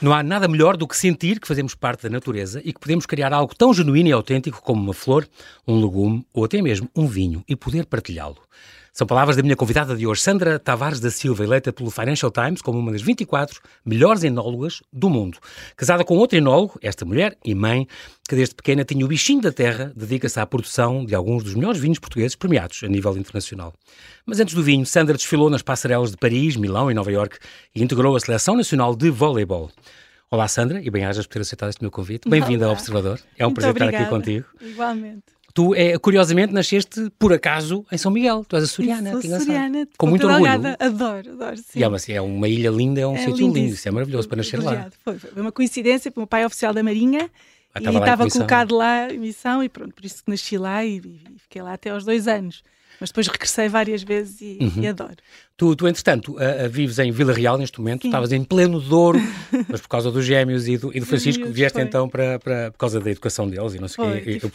Não há nada melhor do que sentir que fazemos parte da natureza e que podemos criar algo tão genuíno e autêntico como uma flor, um legume ou até mesmo um vinho e poder partilhá-lo. São palavras da minha convidada de hoje, Sandra Tavares da Silva, eleita pelo Financial Times como uma das 24 melhores enólogas do mundo. Casada com outro enólogo, esta mulher e mãe, que desde pequena tinha o bichinho da terra, dedica-se à produção de alguns dos melhores vinhos portugueses premiados a nível internacional. Mas antes do vinho, Sandra desfilou nas passarelas de Paris, Milão e Nova Iorque e integrou a Seleção Nacional de Voleibol. Olá, Sandra, e bem-ajas por ter aceitado este meu convite. Bem-vinda ao Observador. É um Muito prazer obrigada. estar aqui contigo. Igualmente. Tu, é, curiosamente, nasceste por acaso em São Miguel. Tu és açoriana. Sou açoriana, Com muito orgulho. Adoro, adoro, sim. E é, uma, é uma ilha linda, é um É sítio lindo. Isso é maravilhoso para nascer lá. Privilegiado. Foi, foi uma coincidência, porque o meu pai é oficial da Marinha Ah, e estava lá colocado lá em missão e pronto, por isso que nasci lá e, e fiquei lá até aos dois anos. Mas depois regressei várias vezes e, Uhum. e adoro. Tu, tu entretanto, vives em Vila Real neste momento. Sim. estavas em pleno Douro, mas por causa dos gêmeos e do, e do Francisco, vieste foi. então para, para, por causa da educação deles e não sei o quê. Eu,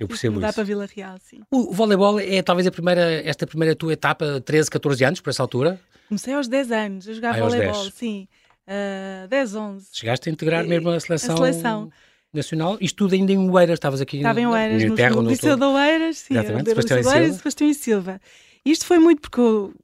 eu percebo Dá isso. para Vila Real, sim. O, o voleibol é talvez a primeira, esta primeira tua etapa, 13, 14 anos, por essa altura. Comecei aos 10 anos a jogar Ah, voleibol, 10. sim. Ah, 10, 11. Chegaste a integrar mesmo a seleção, a seleção. Nacional. Isto tudo ainda em Oeiras, estavas aqui Estava em Oeiras, minha no, terra, no no Liceu de Oeiras, sim. Exatamente, Sebastião e de Oeiras Silva. e Sebastião e Silva. Isto foi muito porque eu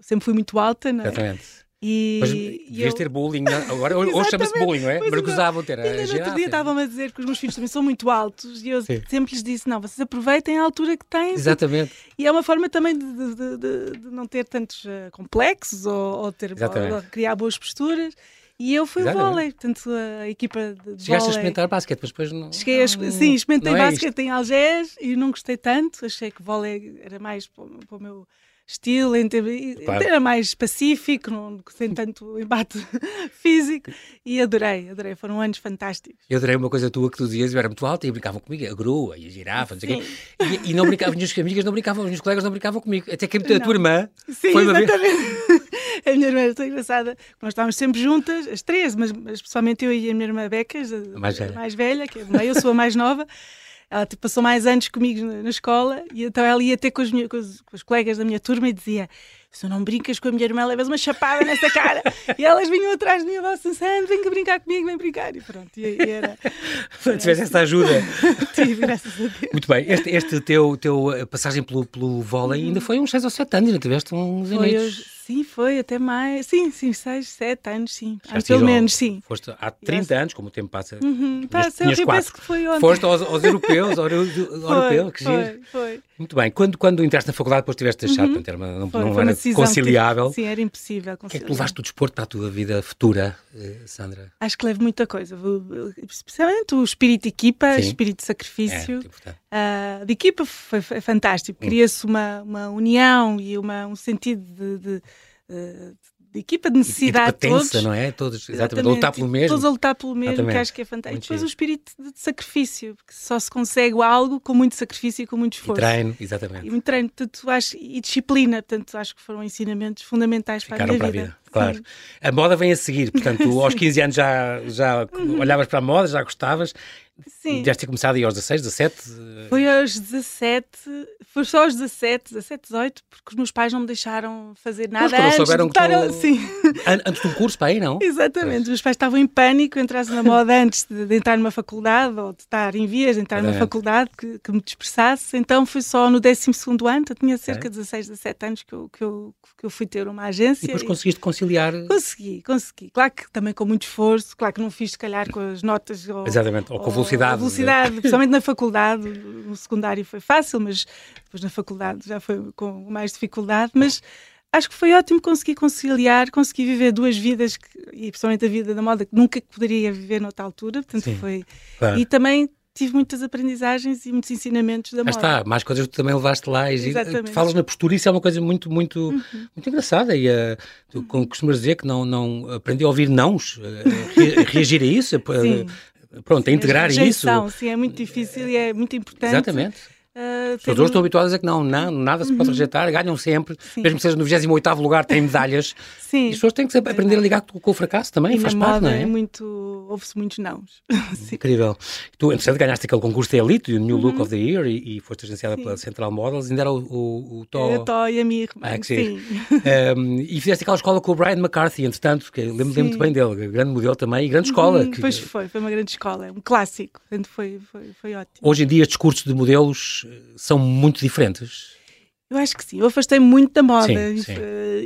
sempre fui muito alta, não é? Exatamente. E, Mas e devias eu- ter bullying, não? agora hoje chama-se bullying, não é? Mas gozavam ter Ainda no outro dia estavam-me a dizer que os meus filhos também são muito altos e eu Sim. sempre lhes disse: não, vocês aproveitem a altura que têm. Exatamente. E é uma forma também de, de- de- de- não ter tantos eh, complexos ou, ou ter, ou criar boas posturas. E eu fui o Exatamente. vôlei, portanto, a equipa de Chegaste a vôlei. experimentar basquete, mas depois não. Cheguei a, não- sim, experimentei não é basquete em Algés e não gostei tanto. Achei que vôlei era mais para o para o meu estilo, em ter- Claro. era mais pacífico, não, sem tanto embate físico. E adorei, adorei. Foram anos fantásticos. Eu adorei uma coisa tua que tu dizias, eu era muito alta e brincavam comigo, a grua e a girafa, não sei o quê. E, e não brincavam, as minhas amigas não brincavam, os meus colegas não brincavam comigo. Até que a tua irmã Sim, foi uma vez. A minha irmã era tão engraçada. Nós estávamos sempre juntas, as três, mas, mas eu e a minha irmã Becas, a, mais velha. a mais velha, que é eu sou a mais nova. Ela tipo, passou mais anos comigo na, na escola e então ela ia ter com minha- com os- com os colegas da minha turma e dizia: Se não brincas com a minha irmã, levas uma chapada nessa cara. e elas vinham atrás de mim e falavam: Sandro, vem cá brincar comigo, vem brincar. E pronto, e, e era. Tivesse essa ajuda. Tive, graças a Deus. Muito bem, este, este teu, teu eh, passagem pelo, pelo vôlei ainda foi uns 6 ou 7 anos, ainda tiveste uns Foi, hoje- sim, foi até mais. Sim, sim, seis, sete anos, sim. Chegaste pelo menos, sim. Foste há 30 anos, como o tempo passa. Uhum, Tinhas- sei tinhas que quatro. penso que foi ontem. Foste aos, aos europeus, ao, euro- ao europeu, que foi, giro. foi. Muito bem, quando, quando entraste na faculdade, depois tiveste de deixar, portanto, era uma- não, foi, não foi era decisão que conciliável. Sim, era impossível O que é que levaste o desporto para a tua vida futura, eh, Sandra? Acho que levo muita coisa. Especialmente o espírito de equipa, Sim. espírito de É, sacrifício. importante. Ah, de equipa foi, foi fantástico. Hum. Cria-se uma, uma união e uma, um sentido de, de, eh, de equipa de E de necessidade de pertença, todos. não é? Todos, exatamente, Exatamente. a lutar pelo mesmo. Todos a lutar pelo mesmo, Exatamente. que acho que é fantástico. Muito E depois giro. o espírito de, sacrifício, porque só se consegue algo com muito sacrifício e com muito E esforço. treino, exatamente. E muito treino, portanto, acho, e disciplina, portanto, acho que foram ensinamentos fundamentais para a Ficaram minha para a vida. Claro. Sim. A moda vem a seguir, portanto, aos 15 anos já, já olhavas para a moda, já gostavas. Sim. Deves ter começado aí aos 16, 17. eh, Foi aos 17, foi só aos 17, 17, 18, porque os meus pais não me deixaram fazer nada quando antes souberam que estar... tu- Sim, an- Antes de um curso para aí, não? exatamente. Os meus pais estavam em pânico, entrasse na moda antes de, de entrar numa faculdade ou de estar em vias de entrar numa Exatamente. faculdade que, que me dispersasse. Então foi só no 12º ano, eu tinha cerca de 16, 17 anos que eu, que eu, que eu fui ter uma agência. E depois e- conseguiste conciliar. Consegui, consegui. Claro que também com muito esforço, claro que não fiz se calhar com as notas ou, Exatamente, ou com velocidade. a velocidade, principalmente na faculdade, no secundário foi fácil, mas depois na faculdade já foi com mais dificuldade, mas acho que foi ótimo conseguir conciliar, conseguir viver duas vidas, que, e principalmente a vida da moda, que nunca poderia viver noutra altura, portanto Sim, foi... Claro. E também tive muitas aprendizagens e muitos ensinamentos da moda. está, mais coisas que tu também levaste lá. E, Exatamente. falas na postura, isso é uma coisa muito, muito, Uhum. muito engraçada. E uh, tu como costumas dizer que não, não aprendi a ouvir nãos, uh, re- reagir a isso, uh, Sim. pronto, a integrar Rejeição, isso. Sim, é muito difícil e é muito importante. Exatamente. Uh, As pessoas estão habituadas a que não, não nada se pode uhum. rejeitar, ganham sempre, Sim. mesmo que seja no 28 lugar, têm medalhas. Sim. E as pessoas têm que aprender a ligar com o fracasso também, e faz parte, não é? é muito, houve-se muitos nãos. Incrível. Tu, entretanto, ganhaste aquele concurso de Elite, o New uhum. Look of the Year, e, e foste agenciada pela Central Models, ainda era o, o, o Tó... O Tó e a minha irmã, ah, sim. um, e fizeste aquela escola com o Brian McCarthy, entretanto, que lembro-me muito bem dele, grande modelo também, e grande escola. Uhum, que... Pois foi, foi uma grande escola, é um clássico, portanto foi, foi, foi ótimo. Hoje em dia, estes cursos de modelos eh, são muito diferentes. Eu acho que sim, eu afastei muito da moda, sim, sim.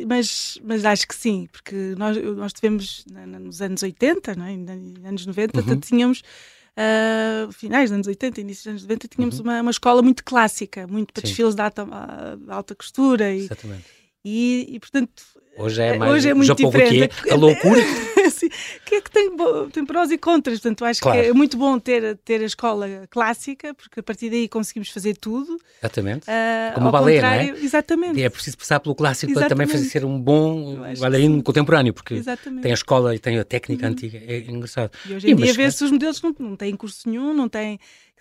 Mas, mas acho que sim, porque nós, nós tivemos nos anos 80, não é? anos 90, uhum. tínhamos, uh, finais dos anos 80, início dos anos 90, tínhamos uhum. uma, uma escola muito clássica, muito para sim. desfiles de alta, de alta costura. E, Exatamente. E, e, portanto Hoje é mais Hoje é muito diferente. a loucura. que é que tem, tem prós e contras. Portanto, acho claro. que é muito bom ter, ter a escola clássica, porque a partir daí conseguimos fazer tudo. Exatamente. Uh, Como o balé, não é? Exatamente. E é preciso passar pelo clássico exatamente. para também fazer ser um bom bailarino contemporâneo, porque exatamente. tem a escola e tem a técnica uhum. antiga. É engraçado. E hoje em e, dia vê-se os modelos que não, não têm curso nenhum, não têm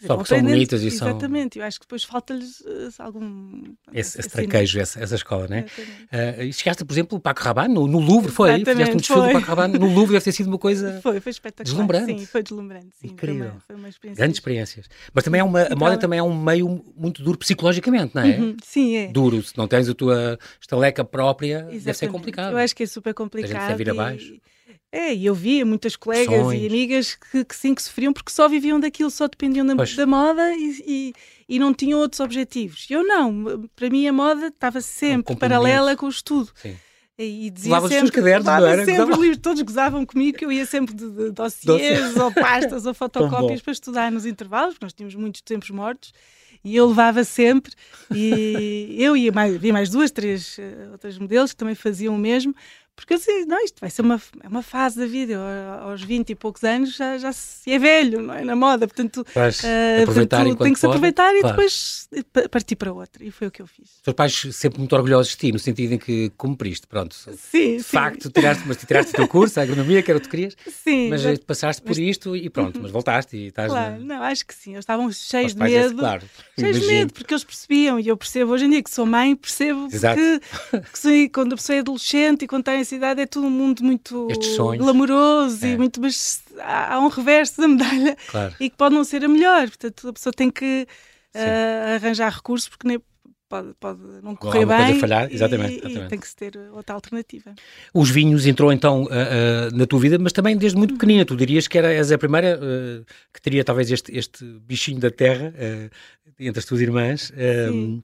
só porque são bonitas e são. Exatamente, eu acho que depois falta-lhes uh, algum. Esse, esse traquejo, essa, essa escola, né? Uh, e chegaste, por exemplo, Paco Rabanne, no, no Louvre, foi? Exatamente, Fizeste um desfile do Paco Rabanne no Louvre, deve ter sido uma coisa. Foi, foi espetacular. Deslumbrante. Sim, foi deslumbrante. Sim, Incrível. Foi uma, foi uma experiência. Grandes experiências. Mas também é uma, a moda também é um meio muito duro psicologicamente, não é? Uhum, sim, é. Duro, se não tens a tua estaleca própria, Exatamente. deve ser complicado. Eu acho que é super complicado. A gente vir abaixo. E é, e eu via muitas colegas Sonhos. e amigas que, que, sim, que sofriam porque só viviam daquilo, só dependiam da, da moda e, e, e, não tinham outros objetivos. Eu não, para mim a moda estava sempre um paralela com o estudo. Sim. E dizia sempre, os cadernos, não era? sempre livros, todos gozavam comigo que eu ia sempre de, de dossiês ou pastas ou fotocópias para estudar nos intervalos, porque nós tínhamos muitos tempos mortos e eu levava sempre e eu e mais, vi mais duas, três uh, outras modelos que também faziam o mesmo porque eu disse, não, isto vai ser uma, é uma fase da vida. Eu, aos 20 e poucos anos já, já se é velho, não é? Na moda. Portanto, uh, portanto tem que se aproveitar pode, e claro. depois partir para outra. E foi o que eu fiz. Os teus pais sempre muito orgulhosos de ti, no sentido em que cumpriste, pronto. Sim, de facto, tiraste, mas tiraste o teu curso, a agronomia, que era o que querias. Sim. Mas, mas passaste por isto e pronto, mas voltaste e estás. Claro, na... não, acho que sim. Eles estavam cheios de medo. claro, cheios de medo, porque eles percebiam, e eu percebo hoje em dia que sou mãe, percebo que, que quando a pessoa é adolescente e quando tem essa idade é tudo um mundo muito glamouroso é. e muito, mas há um reverso da medalha claro. e que pode não ser a melhor. Portanto, a pessoa tem que uh, arranjar recursos porque nem, pode, pode não correr bem. Coisa falhar. Exatamente, e, exatamente. E tem que se ter outra alternativa. Os vinhos entrou então uh, uh, na tua vida, mas também desde muito pequenina. Tu dirias que era, és a primeira uh, que teria talvez este, este bichinho da terra entre as tuas irmãs. Sim.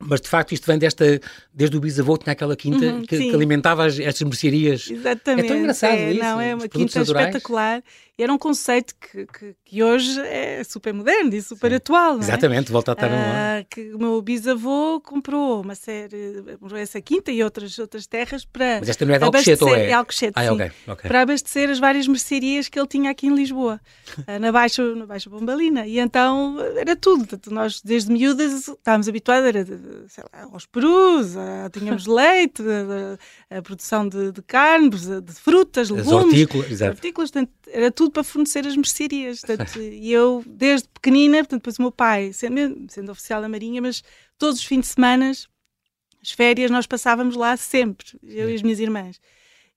Mas de facto isto vem desta, desde o bisavô tinha aquela quinta uhum, que, que, alimentava as, estas mercearias. Exatamente. É tão engraçado é, isso. Não, é uma quinta naturais. espetacular era um conceito que, que, que, hoje é super moderno e super Sim. atual. É? Exatamente, volta a estar ah, que O meu bisavô comprou uma série, essa quinta e outras, outras terras para. Mas esta não é de Alcochete ou é? É Alcochete, ah, sim, okay, okay. Para abastecer as várias mercearias que ele tinha aqui em Lisboa, ah, na Baixa, na Baixa Bombalina. E então era tudo. Nós, desde miúdas, estávamos habituados era, lá, aos perus, a, tínhamos leite, a, a, a produção de, de carnes, de frutas, legumes. As hortícolas, exato. Hortícolas, portanto, era tudo para fornecer as mercearias. e eu, desde pequenina, portanto, depois o meu pai, sendo, sendo oficial da Marinha, mas todos os fins de semana, as férias, nós passávamos lá sempre, eu Sim. e as minhas irmãs.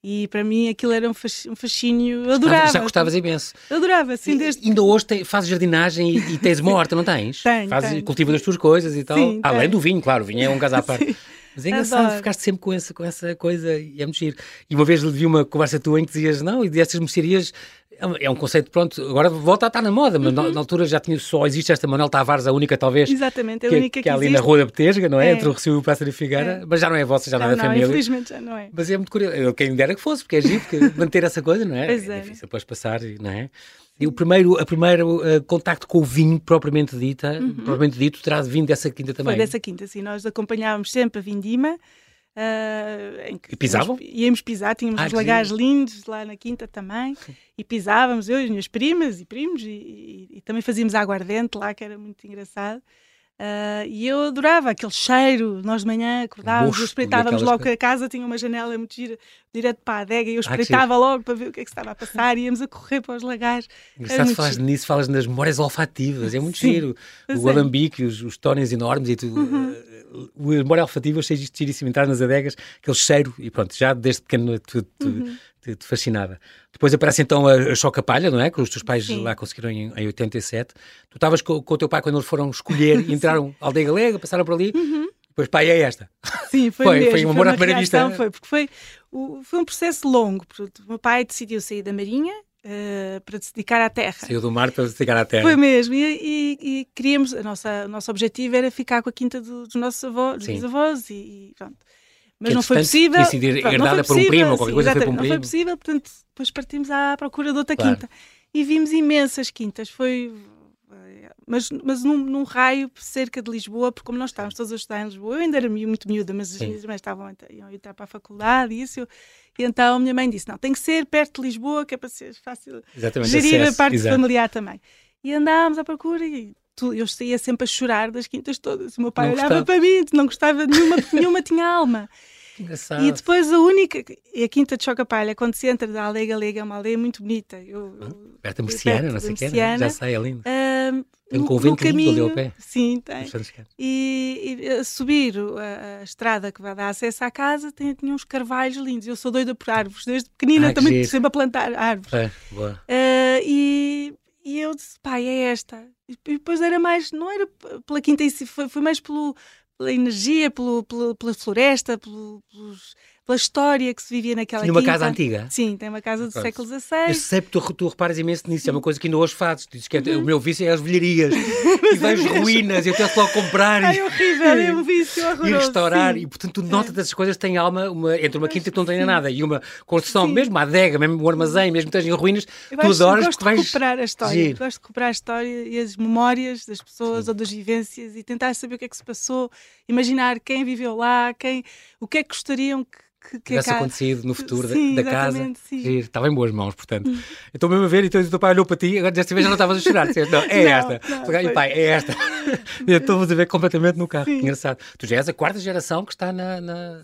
E para mim aquilo era um fascínio, eu adorava. Já gostavas imenso. Eu adorava, sim, desde... Ainda hoje te, fazes jardinagem e, e tens uma horta, não tens? Tenho, fazes, tenho. Cultivas as tuas coisas e tal. Sim, Além tenho. do vinho, claro, o vinho é um caso à parte. Sim. Mas é engraçado, Adoro. ficaste sempre com essa, com essa coisa e é muito giro. E uma vez vi uma conversa tua em que dizias, não, e destas mercearias é um conceito, pronto, agora volta a estar na moda, mas uhum. na, na, altura já tinha, só existe esta Manuel Tavares, a única talvez. Exatamente, a que, única que, que, é ali existe. na Rua da Betesga, não é? é. Entre o Recio e o Pássaro e Figueira, é. mas já não é vossa, já não, não é da família. infelizmente já não é. Mas é muito curioso, eu quem me dera que fosse, porque é giro, porque manter essa coisa, não é? Pois é, é. difícil depois passar, não é? E o primeiro, a primeiro uh, contacto com o vinho propriamente dita, Uhum. propriamente dito, terá vindo dessa quinta também. Foi dessa quinta, sim. Nós acompanhávamos sempre a Vindima. que E pisavam? íamos- Íamos pisar, tínhamos Ah, uns lagares lindos lá na quinta também. E pisávamos, eu e as minhas primas e primos, e, e- e também fazíamos aguardente lá, que era muito engraçado. Uh, e eu adorava aquele cheiro. Nós de manhã acordávamos, Mosto, espreitávamos logo que a casa tinha uma janela muito gira, direto para a adega, e eu espreitava logo para ver o que é que se estava a passar. Íamos a correr para os lagares. Engraçado falas nisso, falas nas memórias olfativas, é muito Sim, giro. O é. alambique, os, os tónus enormes e tudo. Uhum. Uh, O memória olfativa, eu achei giríssimo entrar nas adegas, aquele cheiro, e pronto, já desde pequeno tu, tu, Uhum. Te, te fascinava. Depois aparece então a, a Choca-Palha, não é? Que os teus pais Sim. lá conseguiram em, em 87. Tu estavas com, com o teu pai quando eles foram escolher e entraram à aldeia galega, passaram por ali. Depois, pai, é esta. Sim, foi, Foi- mesmo. foi um amor à primeira vista. Foi, porque foi, o- foi um processo longo. porque O meu pai decidiu sair da Marinha eh, para se dedicar à terra. Saiu do mar para chegar à terra. Foi mesmo, e, e- e queríamos, a nossa, o nosso objetivo era ficar com a quinta do- dos nossos avós, dos bisavós, e, e pronto. Mas Que, não foi possível. Pronto, não herdada foi por um primo possível, ou qualquer coisa foi por um exatamente, Não foi primo. possível, portanto, depois partimos à procura de outra Claro. quinta. E vimos imensas quintas, foi. Mas, mas num, num raio cerca de Lisboa, porque como nós estávamos todos a estudar em Lisboa, eu ainda era muito miúda, mas as Sim. minhas irmãs estavam iam entrar para a faculdade e isso. eu- E então a minha mãe disse: não, tem que ser perto de Lisboa, que é para ser fácil Exatamente. gerir acesso, a parte exato. familiar também. E andávamos à procura e eu saía sempre a chorar das quintas todas. O meu pai Não olhava gostava. para mim, não gostava de nenhuma, porque nenhuma tinha alma. Engraçado. E depois a única, e a Quinta de Chocapalha, quando se entra da aldeia galega, é uma aldeia muito bonita. Eu, eu- Perto da Merciana, não sei o que, Merciana. já sei, é lindo. Ahm, Tem um convento no lindo ali caminho, ao pé. Sim, tem. E, e a subir a, a estrada que vai dar acesso à casa tem, tinha uns carvalhos lindos. Eu sou doida por árvores, desde pequenina Ah, também sempre a plantar árvores. É, boa. Ah, e, e eu disse, pai, é esta. E depois era mais, não era pela quinta foi, foi mais pelo, pela energia, pelo, pelo- pela floresta, pelo- pelos- pela história que se vivia naquela Tinha uma quinta. casa antiga. Sim, tem uma casa do século Eu XVI. sei que tu, tu reparas imenso nisso, é uma coisa que ainda hoje fazes. Tu dizes que é- o meu vício é as velharias e vejo ruínas, eu tento logo comprar Ai, e, horrível, é um vício horroroso. e restaurar. sim. E portanto, tu notas essas coisas têm alma uma, entre uma quinta que não tenha nada e uma construção, Sim. mesmo uma adega, mesmo um armazém, mesmo que em ruínas, Eu tu adoras porque de vais. recuperar a história. Giro. Gosto de recuperar a história e as memórias das pessoas ou das vivências e tentar saber o que é que se passou, imaginar quem viveu lá, quem, o que é que gostariam que, que, que tivesse casa- acontecido no futuro da- Sim, da, casa. exatamente, sim. Estava em boas mãos, portanto. Eu estou mesmo a ver, então o teu pai olhou para ti, agora desta vez já não estavas a chorar. Disseste, não, é Não, esta. não, e pai, é esta. Estou-vos a ver completamente no carro. Sim. Engraçado. Tu já és a quarta geração que está na, na,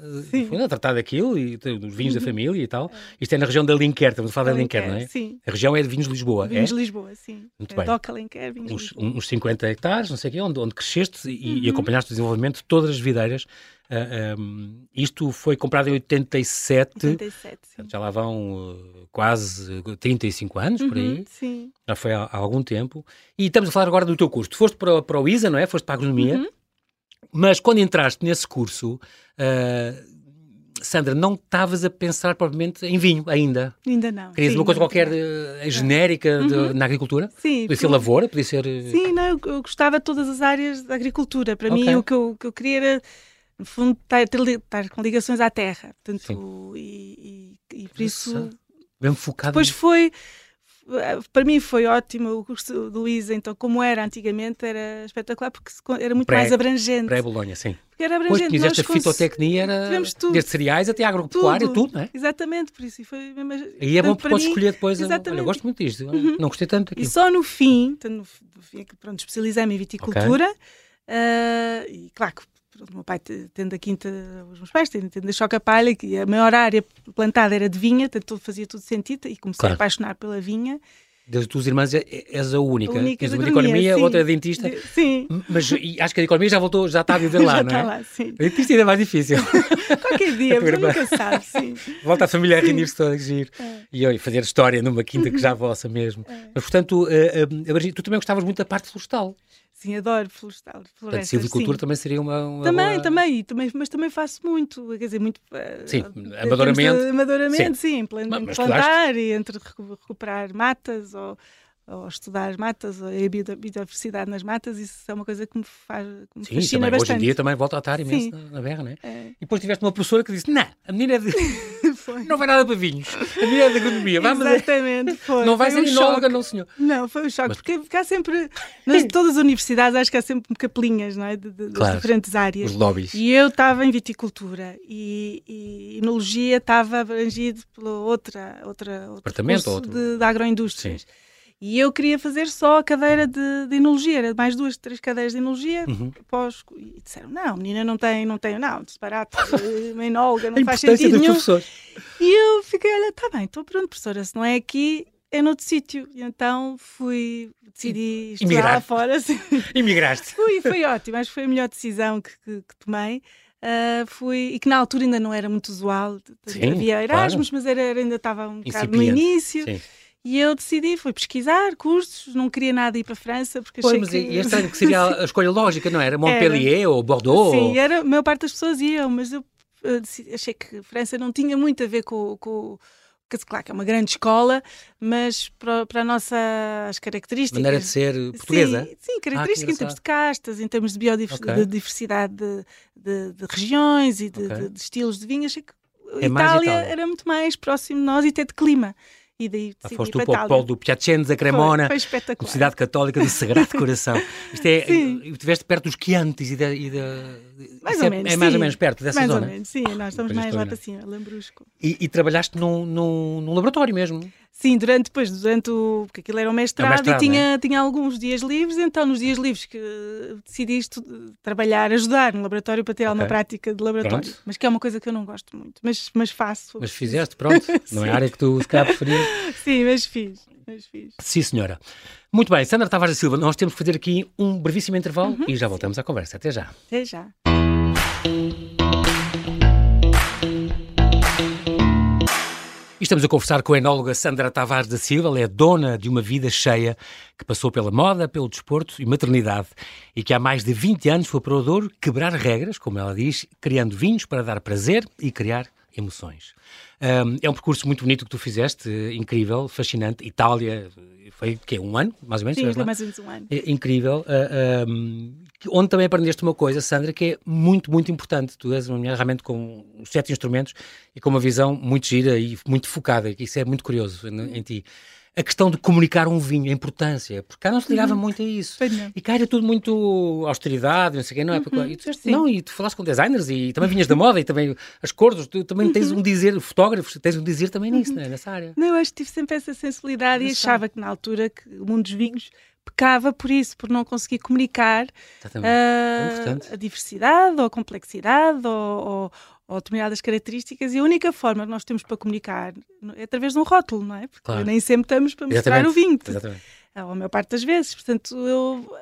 foi a tratar daquilo e tem os vinhos da família e tal. Isto é na região da Linquer, estamos a falar da Linquer, não é? Sim. A região é de vinhos de Lisboa, Vinhos é? de Lisboa, sim. Muito é bem. Doca Alenquer, vinhos Uns, Lisboa. uns 50 hectares, não sei o quê, onde, onde cresceste e, Uhum. e acompanhaste o desenvolvimento de todas as videiras. Ah, um, isto foi comprado em 87. 87, sim. Já lá vão uh, quase 35 anos, por aí. Uhum, sim. Já foi há, há algum tempo. E estamos a falar agora do teu curso. Tu foste para, o- para o ISA, não é? Foste para a agronomia. Uhum. Mas quando entraste nesse curso, uh, Sandra, não estavas a pensar propriamente em vinho ainda. Ainda não. Querias sim, uma coisa qualquer uh, genérica de- na agricultura? Sim, Podia ser porque- lavoura, podia ser... uh, Sim, não, eu, eu gostava de todas as áreas da agricultura. Para Ok. mim, o que eu, o que eu queria era, no fundo, estar, li- estar com ligações à terra. Portanto, e, e- e por isso. Engraçado. Mesmo focado Depois foi. Para mim foi ótimo o curso do ISA, então, como era antigamente, era espetacular porque era muito Pré- mais abrangente. Pré-Bolonha, sim. Porque era abrangente. nós esta fitotecnia, era desde cereais até agropecuária, tudo, tudo, não é? Exatamente, por isso. E, foi mesmo, Aí é bom porque podes mim- escolher depois. a- Olha, eu Exatamente. gosto muito disto. Não gostei tanto E daquilo. só no fim, então, no, fim é pronto, especializei-me em viticultura. ah, e claro que pronto, meu pai te- tendo a quinta, os meus pais tendo, a choca palha, que a maior área plantada era de vinha, portanto fazia tudo sentido e comecei Claro. a apaixonar pela vinha. Das tuas irmãs é- és a única. A única Tens uma de economia, sim. outra é dentista. De- sim. Mas acho que a economia já voltou, já está a viver lá, Já não está é? lá, sim. A dentista ainda é mais difícil. Qualquer dia, A mas irmã. nunca sabe, sim. Volta a família a reunir-se toda, que giro. É. E olha, fazer história numa quinta que já vossa mesmo. Mas portanto, eh, eh, a tu também gostavas muito da parte florestal. Sim, adoro florestal, Portanto, silvicultura sim. também seria uma. uma Também, boa- também, também, mas também faço muito, quer dizer, muito. eh, Sim, amadoramente. de- Amadoramente, sim, mas plantar e entre recu- recuperar matas ou, ou estudar matas ou a bio- biodiversidade nas matas, isso é uma coisa que me faz que me Sim, fascina também, hoje bastante. em dia também volta a estar imenso Sim. na, na berra, não é? É, E depois tiveste uma professora que disse: Não, a menina é de... foi. não vai nada para vinhos. A é de agronomia. Vamos Exatamente, foi. Não vai foi ser um enóloga, choque. não, senhor. Não, foi um choque, Mas- porque ficar sempre. Nas, todas as universidades acho que há sempre capelinhas, não é? De, de- Claro. das diferentes áreas. Os lobbies. E eu estava em viticultura e, e enologia estava abrangido pelo outra, outra, outro Departamento, curso outro- de, de agroindústrias. E eu queria fazer só a cadeira de, de enologia, era mais duas, três cadeiras de enologia. Uhum. Pós, e disseram: não, menina não tem, não tem, não, disparate, eh, uma enóloga, não faz sentido dos nenhum. professores. E eu fiquei: olha, tá bem, estou pronto, professora, se não é aqui, é noutro sítio. Então fui, decidi estudar lá fora. Imigraste. Fui, foi ótimo, acho que foi a melhor decisão que, que- que tomei. Ah, fui, e que na altura ainda não era muito usual. Sim, Havia Erasmus, mas era, ainda estava um bocado no início. Sim. E eu decidi, fui pesquisar cursos, não queria nada ir para a França, porque Pois, achei mas que... e é estranho que seria a escolha lógica, não era? Montpellier ou Bordeaux? Sim, era, a maior parte das pessoas iam, mas eu achei que França não tinha muito a ver com, com claro que é uma grande escola, mas para, para a nossa, as características... Maneira de ser portuguesa? Sim, sim característica em termos de castas, em termos de biodiversidade de, de- de regiões e de, Ok. de- de estilos de vinho. Achei que É Itália Itália. era muito mais próximo de nós e até de clima. E daí Ah, decidi foste ir tu para para o polo do Piacenza, Cremona, Foi, foi espetacular. Universidade Católica do Sagrado Coração. Isto é, Sim. estiveste perto dos Chiantis e da... E da Mais ou é, menos, é mais sim. ou menos perto dessa mais zona. ou menos, sim, nós estamos mais lá para cima, Lambrusco. E, e trabalhaste num, num, num laboratório mesmo. Sim, durante, depois, durante o. Porque aquilo era um mestrado, mestrado, é? e tinha, tinha alguns dias livres, então nos dias livres que decidi estu- trabalhar, ajudar no laboratório para ter alguma Ok. prática de laboratório. Pronto. Mas que é uma coisa que eu não gosto muito, mas, mas faço. Mas fizeste, pronto. Não é a área que tu se calhar preferias. Sim, mas fiz. Mas fiz. Sim, senhora. Muito bem, Sandra Tavares da Silva, nós temos que fazer aqui um brevíssimo intervalo Uhum. e já voltamos à conversa. Até já. Até já. Estamos a conversar com a enóloga Sandra Tavares da Silva. Ela é dona de uma vida cheia que passou pela moda, pelo desporto e maternidade e que há mais de 20 anos foi para o Douro quebrar regras, como ela diz, criando vinhos para dar prazer e criar emoções. Ahm, é um percurso muito bonito que tu fizeste, incrível, fascinante. Itália, eh, foi o quê? Um ano, mais ou menos? Sim, foi mais ou menos um ano. É incrível. ah, ahm, que- onde também aprendeste uma coisa, Sandra, que é muito, muito importante. Tu és uma mulher realmente com sete instrumentos e com uma visão muito gira e muito focada, que isso é muito curioso em, em ti. A questão de comunicar um vinho, a importância, porque cá não se ligava muito a isso. Não. E cá era tudo muito austeridade, não sei o quê, não é? Porque, e tu sim. não, e tu falaste com designers e também vinhas da moda e também as cores, tu também tens um dizer, fotógrafos, tens um dizer também nisso, não é? Nessa área. Não, eu acho que tive sempre essa sensibilidade e achava que na altura que o mundo dos vinhos pecava por isso, por não conseguir comunicar importante. a diversidade ou a complexidade ou, ou, ou determinadas características e a única forma que nós temos para comunicar é através de um rótulo, não é? Porque Claro. nem sempre estamos para mostrar Exatamente. o vinho, Exatamente. a maior parte das vezes. Portanto, eu,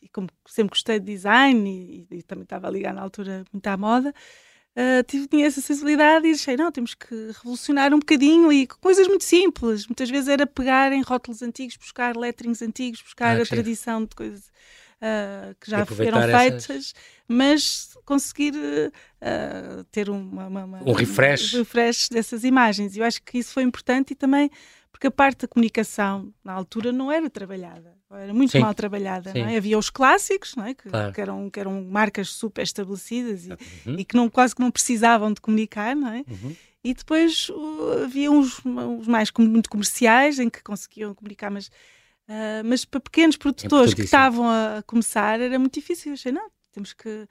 e como sempre gostei de design e, e também estava a ligar na altura muito à moda, ah, tive, tinha essa sensibilidade e achei, não, temos que revolucionar um bocadinho e coisas muito simples. Muitas vezes era pegar em rótulos antigos, buscar letterings antigos, buscar Ah, a tradição de coisas ah, que E já aproveitar eram essas- feitas, mas conseguir ah, ter uma, uma- uma- Um refresh. um refresh dessas imagens. Eu acho que isso foi importante e também porque a parte da comunicação na altura não era trabalhada, era muito Sim. mal trabalhada. É? Havia os clássicos, é? que, Claro. que eram, que eram marcas super estabelecidas e, Uhum. e que não, quase que não precisavam de comunicar, não é? Uhum. E depois uh, havia uns, uns mais muito comerciais em que conseguiam comunicar, mas, ah, mas para pequenos produtores que importantíssimo. estavam a começar era muito difícil. Eu achei, não, temos que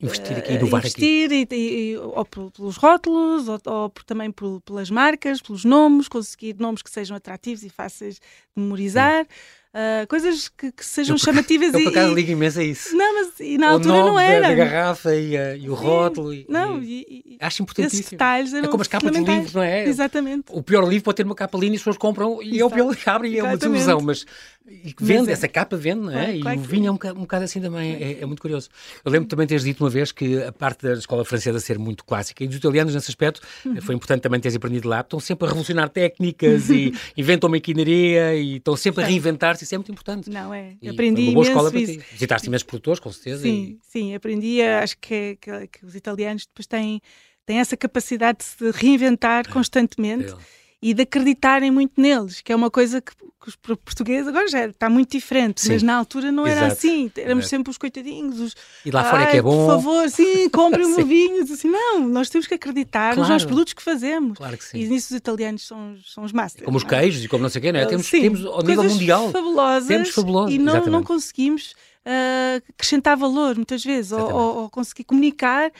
Investir aqui, eh, inovar aqui. investir e- e- e- ou pel- pelos rótulos, ou, ou por- também pel- pelas marcas, pelos nomes, conseguir nomes que sejam atrativos e fáceis de memorizar, ah, coisas que, que sejam Eu por- chamativas Eu e, por acaso ligo imenso a isso. não, mas e na o altura não era. Da, garrafa e, a- e o Sim. rótulo. E, Não, e- e, acho esses importantíssimo. detalhes eram É como as capas de livros, não é? Exatamente. O pior livro pode ter uma capa linda e as pessoas compram e é o pior que abre e é uma desilusão, mas e que vende, Mas é. essa capa vende, não é? Claro, e o vinho é um bocado, um bocado assim também, é, é muito curioso. Eu lembro também teres dito uma vez que a parte da escola francesa ser muito clássica e dos italianos nesse aspecto, Uhum. foi importante também teres aprendido lá, estão sempre a revolucionar técnicas e inventam maquinaria e estão sempre a reinventar-se, isso é muito importante. Não é? E aprendi uma boa escola para ti. Visitaste imensos produtores, com certeza. Sim, sim, aprendi. Acho que, é- que, que os italianos depois têm, têm essa capacidade de se reinventar constantemente E, e de acreditarem muito neles, que é uma coisa que, que os por- portugueses agora já está muito diferente, Sim. mas na altura não era Exato. assim. Éramos Exato. sempre os coitadinhos, os e lá fora é "Ai, que é bom. Por favor, sim, comprem o meu vinho. Assim, não, nós temos que acreditar nos Claro. nossos produtos que fazemos. Claro que sim. E nisso os italianos são, os- são os masters. Como os é? queijos e como não sei o quê, não é? Temos, Sim, temos ao nível mundial. fabulosas Temos fabuloso, e não, não conseguimos ah, acrescentar valor muitas vezes ou, ou- ou conseguir comunicar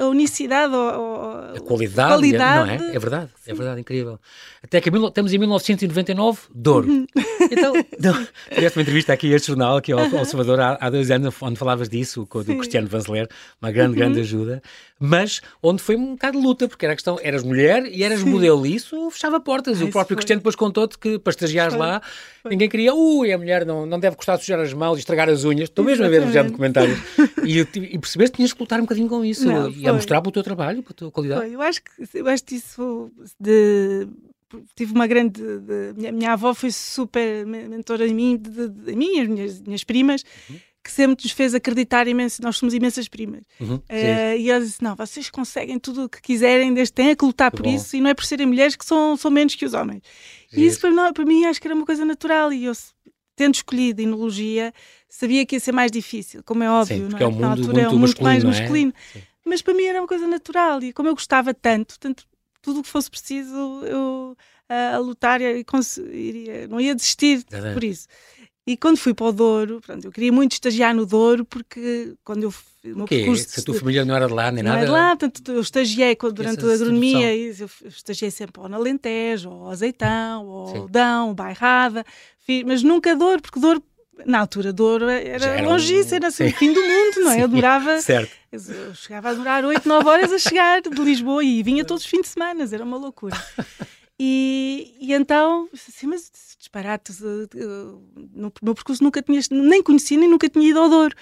a unicidade ou, ou- A qualidade, qualidade. não é? É verdade, é verdade, incrível. Até que estamos em 1999, Douro. Então, não, tiveste uma entrevista aqui a este jornal, aqui ao, ao Salvador, há, há, dois anos, onde falavas disso, com o Cristiano Vanzeler, uma grande, uhum. grande ajuda, mas onde foi um bocado de luta, porque era a questão, eras mulher e eras Sim. modelo, e isso fechava portas. Ai, o próprio Cristiano depois contou-te que para estagiares lá, foi. ninguém queria, ui, a mulher não, não deve gostar de sujar as mãos e estragar as unhas. Estou mesmo a ver já de comentários. e, e percebeste que tinhas que lutar um bocadinho com isso não, e a mostrar para o teu trabalho, para a tua qualidade. Foi. Eu acho que, eu acho que isso de tive uma grande. De, minha, minha, avó foi super mentora de mim, de, de, de mim e as minhas, minhas primas, uhum. Que sempre nos fez acreditar imenso. Nós somos imensas primas. Uhum, uh, e ela disse: Não, vocês conseguem tudo o que quiserem, desde têm que lutar que por bom. isso, e não é por serem mulheres que são, são menos que os homens. E isso para, para mim acho que era uma coisa natural. E eu, tendo escolhido enologia, sabia que ia ser mais difícil, como é óbvio. Sim, porque é? é um mundo muito, é um muito mais masculino. É? Mas para mim era uma coisa natural. E como eu gostava tanto, tanto tudo o que fosse preciso eu a, a lutar e não ia desistir por isso. E quando fui para o Douro, pronto, eu queria muito estagiar no Douro, porque quando eu o meu percurso... Se a tua família não era de lá, nem não nada? Não era de lá, portanto, eu estagiei durante a agronomia, e eu estagiei sempre ou na Alentejo, ou Azeitão, ou Aldão, ou Bairrada, mas nunca Douro, porque Douro na altura Douro era, era longíssimo, um... era assim, o fim do mundo, não é? Eu durava. Certo. Eu chegava a durar 8, 9 horas a chegar de Lisboa e vinha todos os fins de semana, era uma loucura. E, e então, assim, mas disparate, no meu percurso nunca tinha, nem conheci, nem nunca tinha ido ao Douro.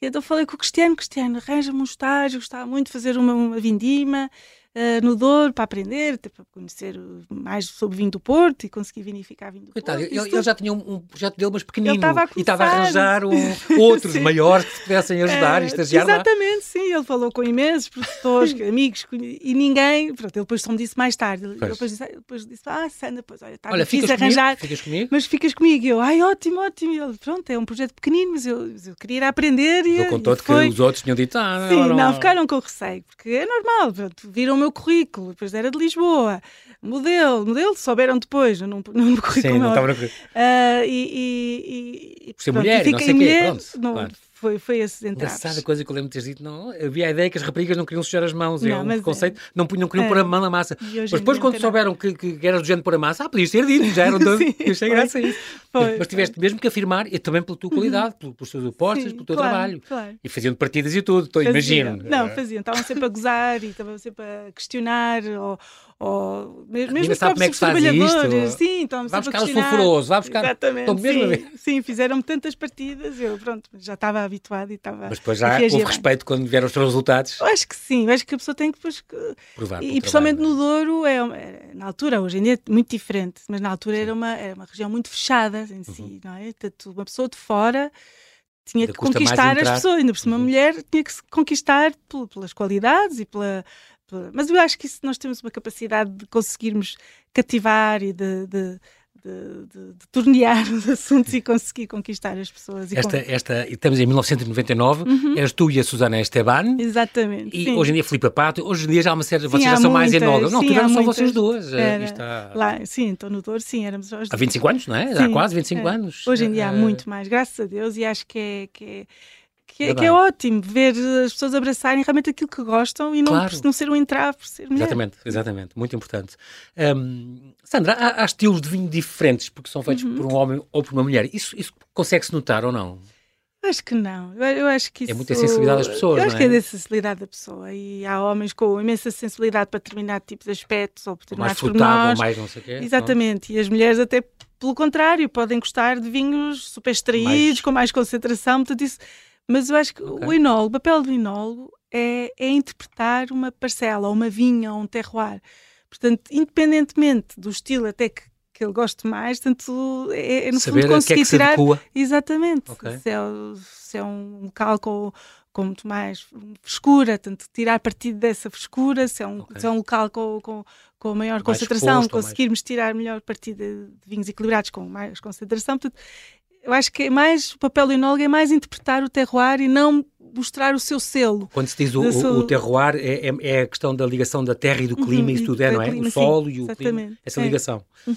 E então falei com o Cristiano, Cristiano, arranja-me um estágio, gostava muito de fazer uma, uma vindima, uh, no Douro para aprender, para conhecer mais sobre vinho do Porto e conseguir vinificar vinho do Coitado, Porto. Ele, ele, já tinha um, um, projeto dele, mas pequenino, e estava a arranjar um, outros maiores que se pudessem ajudar uh, e estagiar Exatamente, lá. sim. Ele falou com imensos produtores, amigos, e ninguém. Pronto, ele depois só me disse mais tarde. Ele depois disse, depois disse, ah, Sandra, pois olha, está olha, difícil arranjar. Comigo? Ficas comigo? Mas ficas comigo. Eu, ai, ótimo, ótimo. Ele, pronto, é um projeto pequenino, mas eu, eu queria ir aprender. E, ele contou-te que os outros tinham dito, ah, não, Sim, não, não, ficaram com receio, porque é normal, pronto, viram meu currículo depois era de Lisboa. Modelo, modelo, souberam depois, não, não me corri Sim, não estava no uh, e, e, e, Por ser pronto, mulher, não sei mulher, quê, pronto, não, claro. Foi, foi esse entraves. Engraçada coisa que eu lembro de ter dito, não, havia a ideia que as raparigas não queriam sujar as mãos, não, é um conceito, é. não, não queriam é. pôr a mão na massa. Mas depois quando souberam que, que, era do género pôr a massa, ah, podias ter dito, já eram dois, eu achei graça a isso. Foi, mas tiveste foi. mesmo que afirmar, e também pela tua uhum. qualidade, uhum. pelos teus apostas, pelo teu claro, trabalho. Claro. E faziam partidas e tudo, então, imagino. Não, faziam, estavam sempre a gozar e estavam sempre a questionar, ou, ou mesmo, mesmo os próprios é trabalhadores. Sim, então, vai buscar o sulfuroso, vai buscar. Exatamente. Sim, sim, fizeram tantas partidas, eu pronto, já estava habituado e estava. Mas depois já houve respeito quando vieram os teus resultados? Eu acho que sim, eu acho que a pessoa tem que depois. Provar. E principalmente no Douro, é, é, na altura, hoje em dia é muito diferente, mas na altura era uma, era uma região muito fechada em si, uhum. não é? Portanto, uma pessoa de fora tinha ainda que conquistar as pessoas, ainda por cima, uma uhum. mulher tinha que se conquistar pelas qualidades e pela, mas eu acho que isso nós temos uma capacidade de conseguirmos cativar e de, de de, de, de, tornear os assuntos e conseguir conquistar as pessoas. esta, esta, estamos em 1999, uhum. és tu e a Susana Esteban. Exatamente. E sim. hoje em dia Filipe Pato, hoje em dia já há uma série, sim, vocês já são mais enógrafos. Não, tiveram só vocês duas. Era, lá, sim, então no Douro, sim, éramos Há 25 anos, não é? Sim, há quase 25 é. anos. Hoje em dia há eh, muito mais, graças a Deus, e acho que é, que é que é, que é, ótimo ver as pessoas abraçarem realmente aquilo que gostam e não, claro. não ser um entrave por ser mulher. Exatamente, exatamente, muito importante. Um, Sandra, há, há, estilos de vinho diferentes porque são feitos uhum. por um homem ou por uma mulher. Isso, isso consegue-se notar ou não? Acho que não. Eu, eu, acho que isso... É muita sensibilidade das pessoas, Eu acho é? que é da sensibilidade da pessoa. E há homens com imensa sensibilidade para determinado tipo de aspectos ou determinados mais pormenores. mais não sei o quê. Exatamente. Não? E as mulheres até, pelo contrário, podem gostar de vinhos super extraídos, mais... com mais concentração. Portanto, isso mas eu acho que okay. o enólogo, o papel do enólogo é, é interpretar uma parcela, ou uma vinha, ou um terroir. Portanto, independentemente do estilo até que, que ele goste mais, tanto é, é no Saber fundo conseguir que é tirar. Se exatamente. Okay. Se, é, se é um local com, com muito mais frescura, tanto tirar partido dessa frescura, se é um, okay. se é um local com, com, com maior mais concentração, exposto, conseguirmos mais... tirar melhor partido de, de vinhos equilibrados com mais concentração. Portanto, eu acho que é mais, o papel do enólogo é mais interpretar o terroir e não mostrar o seu selo. Quando se diz o, o, o terroir, é, é, é, a questão da ligação da terra e do clima, uhum, isso tudo é, não é? Clima, o solo sim, e o exatamente. clima, essa ligação. Uhum.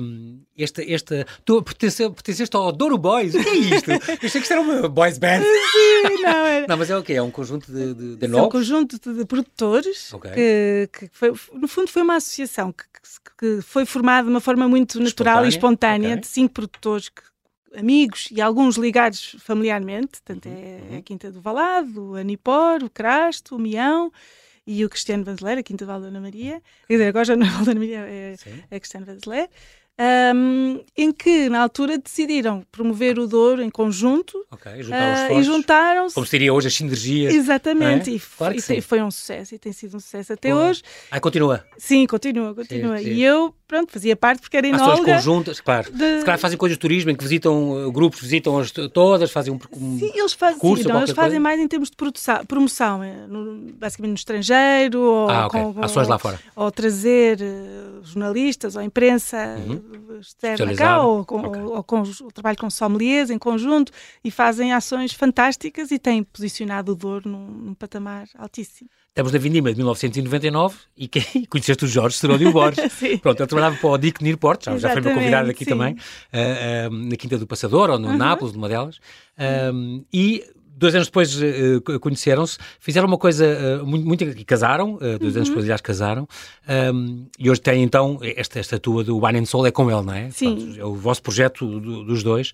Um, esta, esta, tu pertenceste ao Douro Boys, o que é isto? Eu achei que isto era uma boys band. Sim, não, era. não, mas é o quê? É um conjunto de, de, de É um conjunto de, produtores okay. que, que foi, no fundo foi uma associação que, que, foi formada de uma forma muito natural espontânea, e espontânea okay. de cinco produtores que amigos e alguns ligados familiarmente, portanto uhum, é uhum. a Quinta do Valado, a Nipor, o Crasto, o Mião e o Cristiano Vanzeler, a Quinta do Valdo Ana Maria. Quer dizer, agora já não é Valdo Ana Maria, é, é Cristiano Vanzeler um, em que, na altura, decidiram promover o Douro em conjunto okay, juntaram uh, e juntaram-se. Como seria hoje as sinergias. Exatamente, é? e, claro e foi um sucesso e tem sido um sucesso até hoje. Ah, continua? Sim, continua, continua. Sim, sim. E eu, pronto, fazia parte porque era enóloga. Ações conjuntas, claro. De... Se calhar fazem coisas de turismo em que visitam uh, grupos, visitam as todas, fazem um, um Sim, eles fazem, curso, sim, não, eles fazem mais em termos de produção, promoção, é, no, basicamente no estrangeiro, ou, ah, okay. com, Ações lá fora. ou trazer uh, jornalistas ou imprensa uhum. externa cá, ou, com, okay. ou, ou com, o trabalho com sommeliers em conjunto, e fazem ações fantásticas e têm posicionado o Douro num, num patamar altíssimo. Estamos na Vindima de 1999 e quem conheceste o Jorge Serónio Borges. Pronto, ele trabalhava para o Dick Nirport, já, já foi meu convidado aqui sim. também, uh, uh, na Quinta do Passador ou no uh -huh. Nápoles, numa delas. e dois anos depois uh, conheceram-se, fizeram uma coisa uh, muito, muito. e casaram, uh, dois uhum. anos depois, aliás, casaram. Um, e hoje tem então esta, esta tua do Wine and Soul, é com ele, não é? Sim. Pronto, é o vosso projeto do, dos dois,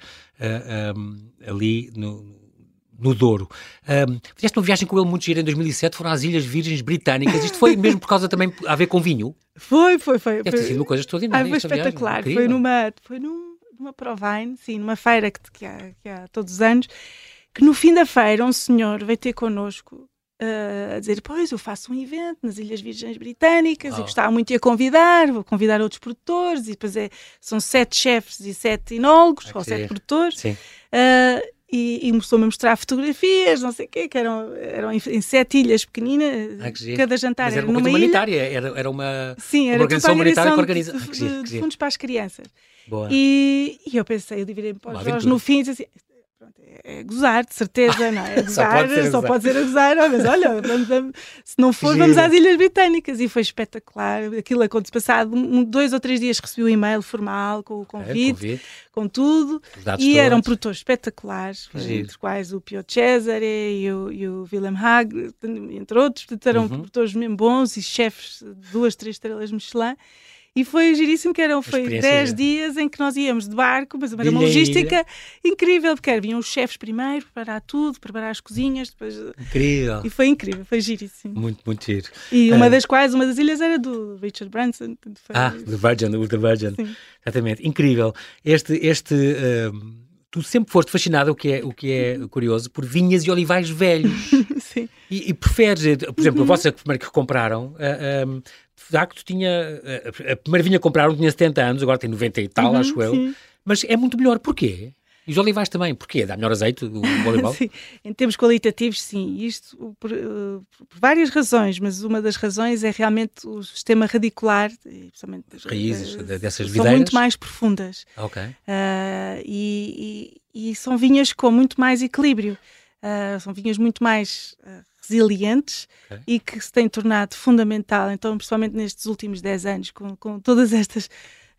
um, ali no. No Douro. Um, fizeste uma viagem com ele muito gira em 2007, foram às Ilhas Virgens Britânicas. Isto foi mesmo por causa também a ver com vinho? Foi, foi, foi. Deve ter sido uma coisa extraordinária. Ah, foi espetacular. Viagem, foi numa, foi num, numa Provine, sim, numa feira que, que, há, que há todos os anos que no fim da feira um senhor veio ter connosco uh, a dizer: Pois, eu faço um evento nas Ilhas Virgens Britânicas oh. e gostava muito de a convidar, vou convidar outros produtores, e depois é, são sete chefes e sete enólogos, ou sete produtores. Sim. Uh, e, e mostrou-me a mostrar fotografias, não sei o quê, que eram, eram em, sete ilhas pequeninas, ah, cada jantar Mas era, uma numa humanitária, ilha. era, era uma, Sim, era uma organização humanitária que organiza. De, de, de fundos para as crianças. E, e eu pensei, eu divirei para os no fim e disse assim, é gozar, de certeza, não é? Gozar, só, pode ser, só pode ser a gozar, mas olha, vamos, vamos, se não for, vamos às Ilhas Britânicas. E foi espetacular. Aquilo aconteceu passado um, dois ou três dias, recebi um e-mail formal com o convite, é, convite. com tudo. E todos. eram produtores espetaculares, entre os quais o Pio Cesare e o, e o Willem Haag, entre outros. Portanto, eram uhum. produtores mesmo bons e chefes de duas, três estrelas Michelin. E foi giríssimo, que eram foi 10 dias em que nós íamos de barco, mas era uma logística incrível, porque vinham os chefes primeiro, preparar tudo, preparar as cozinhas, depois... Incrível! E foi incrível, foi giríssimo. Muito, muito giro. E uma uh, das quais, uma das ilhas era do Richard Branson. Foi... Ah, The Virgin, o The Virgin. Sim. Exatamente, incrível. Este... este uh tu sempre foste fascinada, o que é, o que é curioso, por vinhas e olivais velhos. Sim. E, e preferes, por exemplo, uhum. a vossa primeira que compraram, uh, um, de facto tinha. A primeira vinha comprar, tinha 70 anos, agora tem 90 e tal, uhum, acho eu. Sim. Mas é muito melhor. Porquê? E os olivais também, porquê? Dá melhor azeite o olival? sim, em termos qualitativos, sim. Isto por, uh, por, várias razões, mas uma das razões é realmente o sistema radicular, principalmente as raízes uh, dessas videiras. São muito mais profundas. Ok. Uh, e, e, e, são vinhas com muito mais equilíbrio. são vinhas muito mais resilientes okay. e que se tem tornado fundamental, então, principalmente nestes últimos 10 anos, com, com todas estas.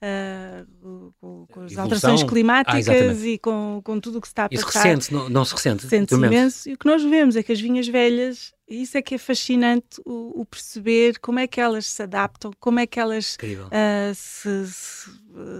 Uh, com, com, as Evolução. alterações climáticas ah, e com, com tudo o que se está a passar. Isso ressente, não, não se ressente? Sente-se imenso. E o que nós vemos é que as vinhas velhas, isso é que é fascinante, o, o perceber como é que elas se adaptam, como é que elas uh, se, se,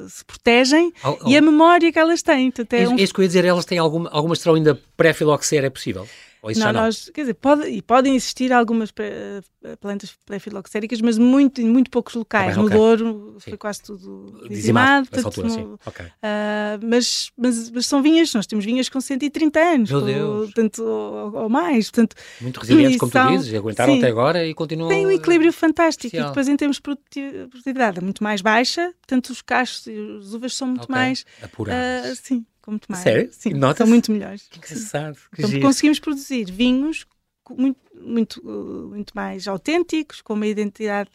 se, protegem e a memória que elas têm. Portanto, é, é um... isso que eu ia dizer, elas têm alguma, alguma extração ainda pré-filoxera, é possível? Não, nós, quer dizer, pode, e podem existir algumas eh, plantas plefiloxéricas, mas muito, em muito poucos locais. Tá bem, no okay. Douro sim. foi quase tudo dizimado. dizimado altura, no, okay. uh, mas, mas, mas, são vinhas, nós temos vinhas com 130 anos, Meu Deus. tanto ou, ou, mais. Portanto, muito resilientes, como são, tu dizes, aguentaram sim, até agora e continuam. Tem um equilíbrio fantástico especial. e depois em termos de produtividade é muito mais baixa, portanto os cachos e as uvas são muito okay. mais. Apurados. Uh, sim muito mais. Sério? Sim, Nota são muito melhores. Que engraçado. Que então, conseguimos produzir vinhos muito, muito, muito mais autênticos, com uma identidade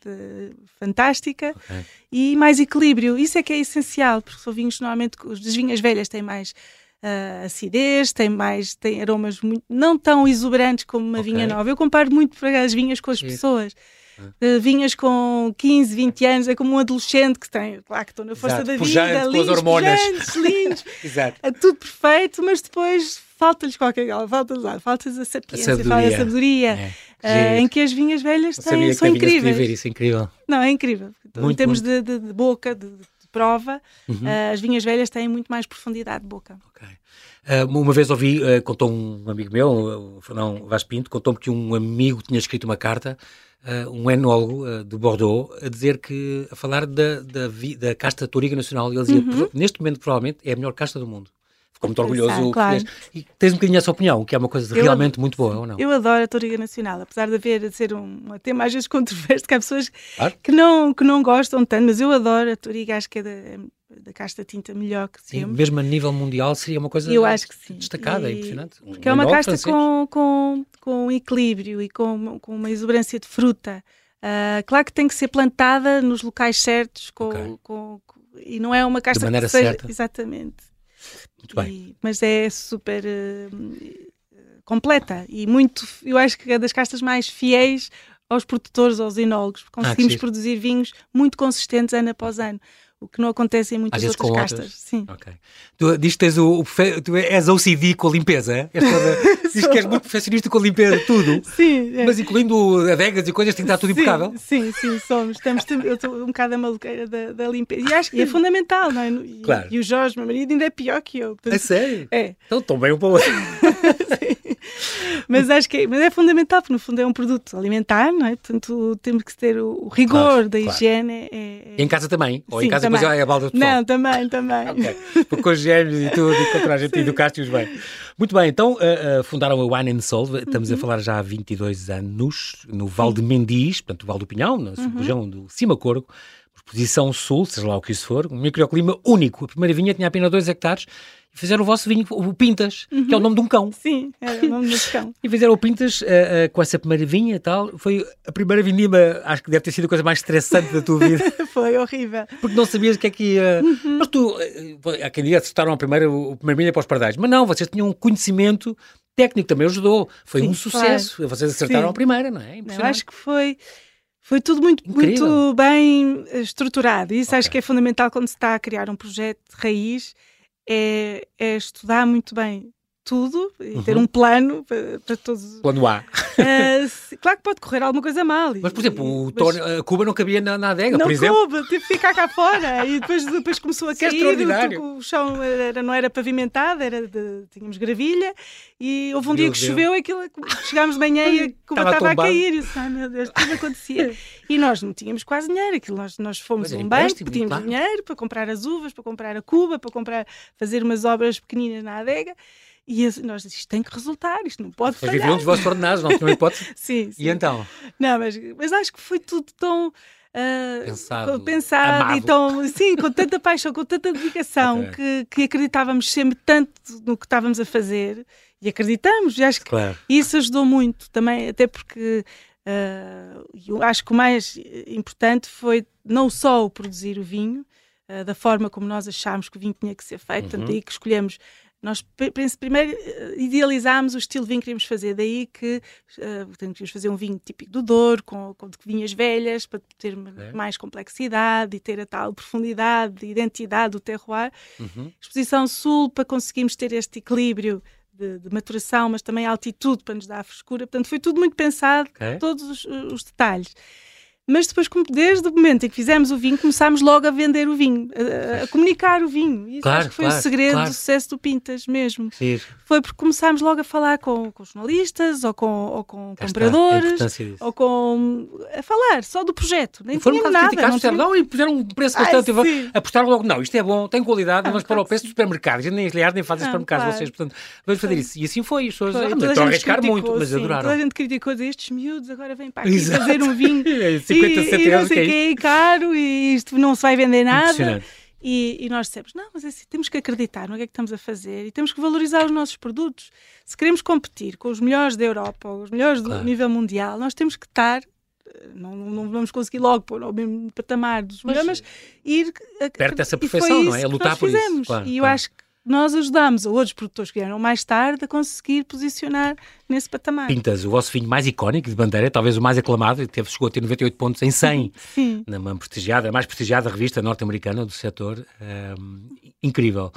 fantástica okay. e mais equilíbrio. Isso é que é essencial, porque são vinhos normalmente, as vinhas velhas têm mais uh, acidez, tem mais, tem aromas muito, não tão exuberantes como uma okay. vinha nova. Eu comparo muito para as vinhas com as Sim. pessoas. Uh, vinhas com 15, 20 anos, é como um adolescente que tem, claro que estou na força Exato, da pujante, vida, lindos, hormonas. pujantes, lindos, Exato. é tudo perfeito, mas depois falta-lhes qualquer coisa, falta-lhes falta a sapiência, a sabedoria, a sabedoria é. uh, em que as vinhas velhas têm, são incríveis. Ver isso, é incrível. Não, é incrível. Muito, em termos de, de, de, boca, de, de prova, uhum. uh, as vinhas velhas têm muito mais profundidade de boca. Ok. Uh, uma vez ouvi, uh, contou um amigo meu, o Fernão Vaz Pinto, contou-me que um amigo tinha escrito uma carta, uh, um enólogo de Bordeaux, a dizer que, a falar da, da, da casta Toriga Nacional, e ele dizia, uhum. neste momento provavelmente é a melhor casta do mundo. Ficou muito orgulhoso. claro. E tens um bocadinho essa opinião, que é uma coisa eu realmente muito boa, ou não? Eu adoro a Toriga Nacional, apesar de haver de ser um, um tema às vezes controverso, que há pessoas claro. que, não, que não gostam tanto, mas eu adoro a Toriga, acho que é da, da casta tinta melhor que sim, sempre. mesmo a nível mundial seria uma coisa eu acho que sim. destacada, e, é impressionante. Porque um é uma casta com, com, com equilíbrio e com, com uma exuberância de fruta. Uh, claro que tem que ser plantada nos locais certos com, okay. com, com, e não é uma casta de maneira que seja, certa. exatamente. Muito bem. E, mas é super uh, completa e muito, eu acho que é das castas mais fiéis aos produtores, aos enólogos. Ah, conseguimos ah, produzir vinhos muito consistentes ano após ano o que não acontece em muitas Às outras castas. Outras? Sim. Ok. Tu diz que tens o, o tu és OCD com a limpeza, é? Toda, diz que és muito perfeccionista com a limpeza, tudo. Sim. É. Mas incluindo adegas e coisas, tem que estar tudo sim, impecável. Sim, sim, somos. Estamos, eu estou um bocado a maluqueira da, da, limpeza. E acho que é fundamental, não é? E, claro. E o Jorge, meu marido, ainda é pior que eu. Portanto, é sério? É. Então estou bem um para o outro. mas acho que é, mas é fundamental, porque no fundo é um produto alimentar, não é? Portanto, temos que ter o, rigor claro, da claro. higiene. É, é... Em casa também? Ou Sim, em casa também. depois é a balda de pessoal? Não, também, também. ok. Porque com os gêmeos e tudo, e contra a gente educaste-os bem. Muito bem, então uh, uh, fundaram a Wine and Soul, estamos uhum. a falar já há 22 anos, no Val de Mendiz, portanto, o Val do Pinhão, na uhum. região do Cima Corgo, posição sul, seja lá o que isso for, um microclima único. A primeira vinha tinha apenas 2 hectares e fizeram o vosso vinho, o Pintas, uhum. que é o nome de um cão. Sim, é o nome do cão. e fizeram o Pintas uh, uh, com essa primeira vinha e tal. Foi a primeira vindima, acho que deve ter sido a coisa mais estressante da tua vida. Foi horrível. Porque não sabias o que é que ia. Uhum. Mas tu, uh, há quem diga, acertaram a primeira, o primeiro vinha para os pardais. Mas não, vocês tinham um conhecimento técnico, também ajudou. Foi Sim, um sucesso. Claro. Vocês acertaram Sim. a primeira, não é? Não, acho que foi. Foi tudo muito, muito bem estruturado. Isso okay. acho que é fundamental quando se está a criar um projeto de raiz, é, é estudar muito bem tudo e uhum. ter um plano para, para todos. Plano A. Uh, claro que pode correr alguma coisa mal. Mas, por exemplo, o mas, Cuba não cabia na, na adega, não por exemplo. Não coube, tive que ficar cá fora. e depois, depois começou a é cair. É o, o chão era, não era pavimentado, era de, tínhamos gravilha. E houve um meu dia que Deus. choveu, aquilo, chegámos de manhã e a Cuba estava, estava a cair. E disse, ai meu Deus, tudo acontecia. e nós não tínhamos quase dinheiro. Aquilo, nós, nós fomos a um banco, pedimos claro. dinheiro para comprar as uvas, para comprar a Cuba, para comprar, fazer umas obras pequeninas na adega. E nós isto tem que resultar, isto não pode falhar. Viviam dos vossos ordenados, não tinham hipótese? sim, sim. E então? Não, mas, mas acho que foi tudo tão... Uh, pensado, pensado amado. e tão, sim, com tanta paixão, com tanta dedicação okay. que, que acreditávamos sempre tanto no que estávamos a fazer e acreditamos. E acho que claro. isso ajudou muito também, até porque uh, eu acho que o mais importante foi não só o produzir o vinho, uh, da forma como nós achámos que o vinho tinha que ser feito, uhum. tanto aí que escolhemos nós primeiro eh, idealizámos o estilo de vinho que queríamos fazer, daí que uh, queríamos fazer um vinho típico do Douro, com, com vinhas velhas, para ter é. mais complexidade e ter a tal profundidade, identidade do terroir. Uhum. Exposição Sul, para conseguirmos ter este equilíbrio de, de, maturação, mas também altitude para nos dar a frescura. Portanto, foi tudo muito pensado, okay. todos os, os detalhes. Mas depois, desde o momento em que fizemos o vinho, começámos logo a vender o vinho, a, a comunicar o vinho. Isso claro, acho que foi claro, o segredo claro. do sucesso do Pintas mesmo. Sim. Foi porque começámos logo a falar com, com jornalistas, ou com, ou com compradores, ou com. a falar só do projeto. Nem foram um nada. Não, tinha... não, e puseram um preço bastante. Ai, apostaram logo, não, isto é bom, tem qualidade, ah, mas para o preço dos supermercados. Nem, aliás, nem fazem supermercados claro. vocês. Portanto, vamos fazer isso. E assim foi. As pessoas ah, estão a arriscar criticou, muito, mas sim, adoraram. Toda a gente criticou estes miúdos, agora vêm para aqui fazer um vinho. 50 centavos sei que é caro e isto não se vai vender nada. E, e, nós dissemos, não, mas é assim, temos que acreditar no que é que estamos a fazer e temos que valorizar os nossos produtos. Se queremos competir com os melhores da Europa ou os melhores claro. do nível mundial, nós temos que estar não, não vamos conseguir logo pôr ao mesmo patamar dos melhores, mas ir a, perto dessa perfeição, não é? A lutar por fizemos. isso. Claro, e eu claro. acho que nós ajudamos outros produtores que vieram mais tarde a conseguir posicionar nesse patamar. Pintas, o vosso vinho mais icónico de bandeira, talvez o mais aclamado, teve, chegou a ter 98 pontos em 100, Sim. na prestigiada, a mais prestigiada revista norte-americana do setor. Um, incrível.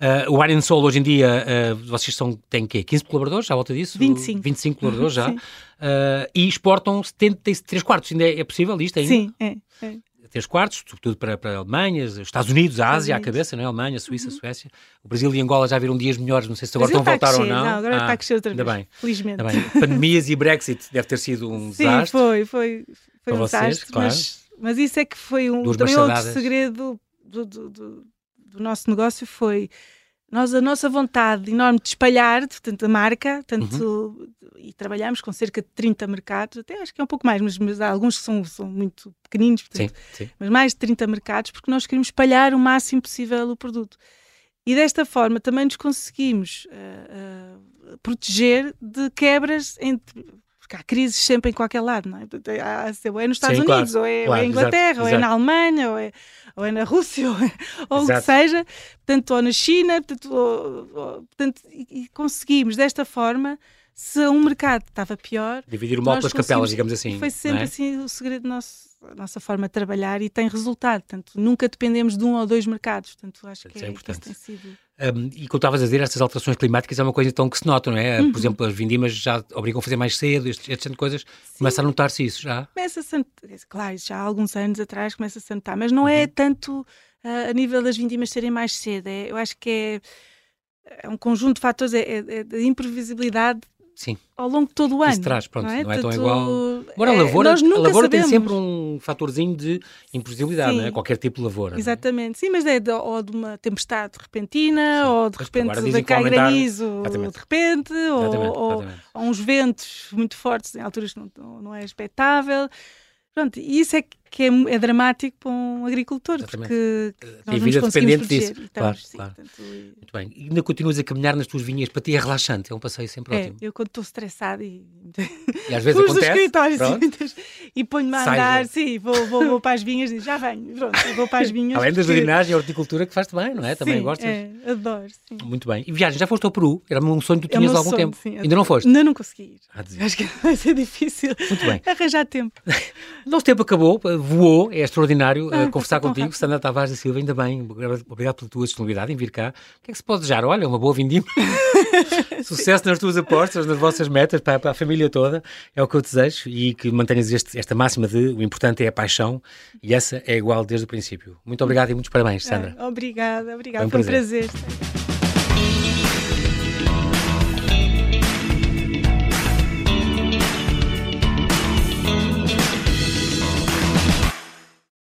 Uh, o Wine Soul, hoje em dia, uh, vocês são, têm quê? 15 colaboradores, à volta disso? 25. 25 colaboradores já. Uh, e exportam 73 quartos, ainda é, é possível isto ainda? Sim, é. é. 3 quartos, sobretudo para, para a Alemanha, Estados Unidos, a Ásia, à cabeça, não é? Alemanha, Suíça, uhum. Suécia. O Brasil e Angola já viram dias melhores, não sei se agora estão a voltar ou não. não agora ah, está a crescer outra vez, bem. felizmente. Bem. Pandemias e Brexit deve ter sido um Sim, desastre. Sim, foi, foi, foi um vocês, desastre, claro. mas, mas isso é que foi um, também outro segredo do, do, do, do nosso negócio, foi nós, a nossa vontade enorme de espalhar, portanto, a marca, tanto, uhum. e trabalhamos com cerca de 30 mercados, até acho que é um pouco mais, mas, mas há alguns que são, são muito pequeninos, portanto, sim, sim. mas mais de 30 mercados, porque nós queremos espalhar o máximo possível o produto. E desta forma também nos conseguimos uh, uh, proteger de quebras entre porque há crises sempre em qualquer lado, não é? Ou é nos Estados Sim, Unidos, claro, ou, é, claro, ou é em Inglaterra, exato, ou é na Alemanha, ou é, ou é na Rússia, ou, é, ou o que seja, portanto, ou na China, portanto, ou, ou, portanto e, e conseguimos desta forma se um mercado estava pior. Dividir o mal pelas capelas, digamos assim. Foi sempre é? assim o segredo da nossa forma de trabalhar e tem resultado. Portanto, nunca dependemos de um ou dois mercados. Portanto, acho que, é, é importante. Que tem sido. Um, e como estavas a dizer, estas alterações climáticas é uma coisa então que se nota, não é? Uhum. Por exemplo, as vindimas já obrigam a fazer mais cedo, este, este tipo de coisas. Sim. Começa a notar-se isso já? Começa-se a claro, já há alguns anos atrás começa-se a notar, mas não é uhum. é tanto uh, a nível das vindimas serem mais cedo. É, eu acho que é é um conjunto de fatores, é, é, é de imprevisibilidade Sim. ao longo de todo o ano. Isso traz, pronto, não é, não é tão igual. Agora, a é, lavoura, a lavoura tem sempre um fatorzinho de imprevisibilidade, não é? Qualquer tipo de lavoura. É? Exatamente, sim, mas é de, ou de uma tempestade repentina, sim. ou de repente vem cá granizo, de repente, ou, ou, ou, uns ventos muito fortes em alturas que não, não é expectável. Pronto, e isso é que é, é, dramático para um agricultor, Exatamente. porque nós vida dependente disso. Estamos, claro, sim, claro. Portanto, Muito bem. E ainda continuas a caminhar nas tuas vinhas, para ti é relaxante, é um passeio sempre é, ótimo. Eu quando estou estressada e... e às vezes acontece, sim, e ponho-me a andar, sim, vou, vou, vou, para as vinhas e já venho, pronto, vou para as vinhas. Além da jardinagem e horticultura que faz-te bem, não é? Também sim, gostas? É, adoro, sim. Muito bem. E viagem, já foste ao Peru? Era um sonho que tu é tinhas há algum sonho, tempo. Sim, ainda não foste? Ainda não consegui ir. Ah, Acho que vai ser difícil Muito bem. arranjar tempo. Nosso tempo acabou, voou, é extraordinário ah, uh, conversar contigo, Sandra Tavares da Silva, ainda bem, obrigado pela tua disponibilidade em vir cá. O que é que se pode desejar? Olha, uma boa vindima, sucesso nas tuas apostas, nas vossas metas, para, para, a família toda, é o que eu desejo e que mantenhas este, esta máxima de o importante é a paixão e essa é igual desde o princípio. Muito obrigado e muitos parabéns, Sandra. Ah, obrigada, obrigada, foi um, foi um prazer. prazer.